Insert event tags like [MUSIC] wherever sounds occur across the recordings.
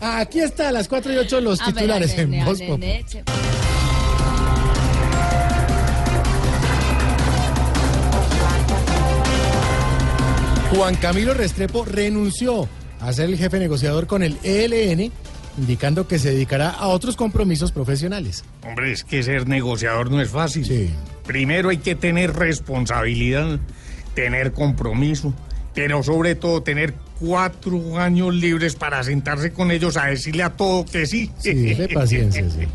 Aquí está, a las 4 y 8 los A ver, titulares en Voz leche. Juan Camilo Restrepo renunció a ser el jefe negociador con el ELN, indicando que se dedicará a otros compromisos profesionales. Hombre, es que ser negociador no es fácil. Sí. Primero hay que tener responsabilidad, tener compromiso, pero sobre todo tener cuatro años libres para sentarse con ellos a decirle a todo que sí. Sí, de paciencia, sí.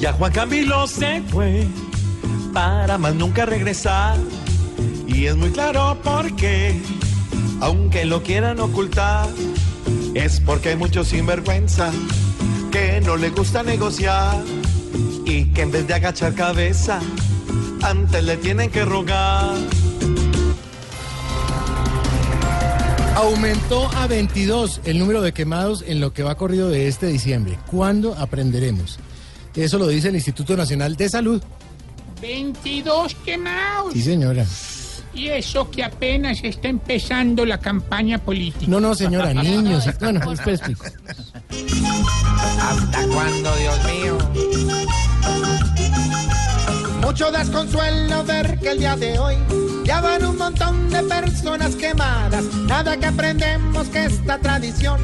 Ya Juan Camilo se fue para más nunca regresar. Y es muy claro por qué, aunque lo quieran ocultar, es porque hay muchos sinvergüenza que no le gusta negociar y que en vez de agachar cabeza, antes le tienen que rogar. Aumentó a 22 el número de quemados en lo que va corrido de este diciembre. ¿Cuándo aprenderemos? Eso lo dice el Instituto Nacional de Salud. 22 quemados. Sí, señora. Y eso que apenas está empezando la campaña política. No, no, señora, [LAUGHS] niños. Bueno, después explico. ¿Hasta cuándo, Dios mío? Mucho desconsuelo ver que el día de hoy ya van un montón de personas quemadas. Nada que aprendemos que esta tradición,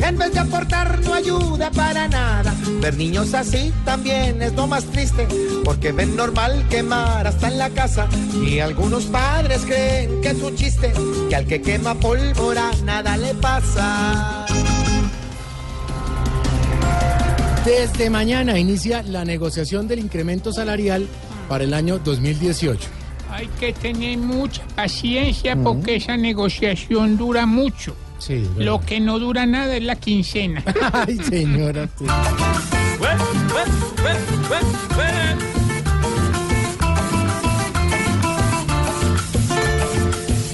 en vez de aportar, no ayuda para nada. Ver niños así también es lo más triste, porque ven normal quemar hasta en la casa. Y algunos padres creen que es un chiste, que al que quema pólvora nada le pasa. Desde mañana inicia la negociación del incremento salarial para el año 2018. Hay que tener mucha paciencia porque esa negociación dura mucho. Sí, verdad. Lo que no dura nada es la quincena. [LAUGHS] Ay, señora. sí.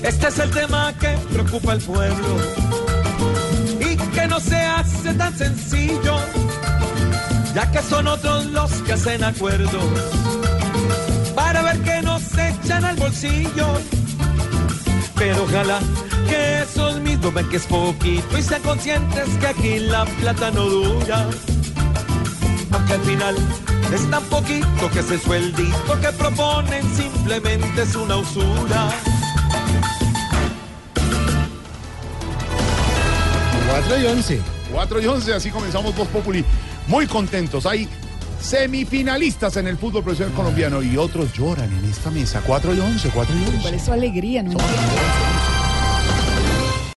Este es el tema que preocupa al pueblo y que no se hace tan sencillo, ya que son otros los que hacen acuerdos para ver que nos echan al bolsillo. Pero ojalá que esos mismos ven que es poquito y sean conscientes que aquí la plata no dura. Aunque al final es tan poquito que ese sueldito que proponen simplemente es una usura. 4 y 11. 4 y 11, así comenzamos Voz Populi. Muy contentos. Hay semifinalistas en el fútbol profesional colombiano y otros lloran en esta mesa. 4 y 11, 4 y 11. Por eso alegría, no.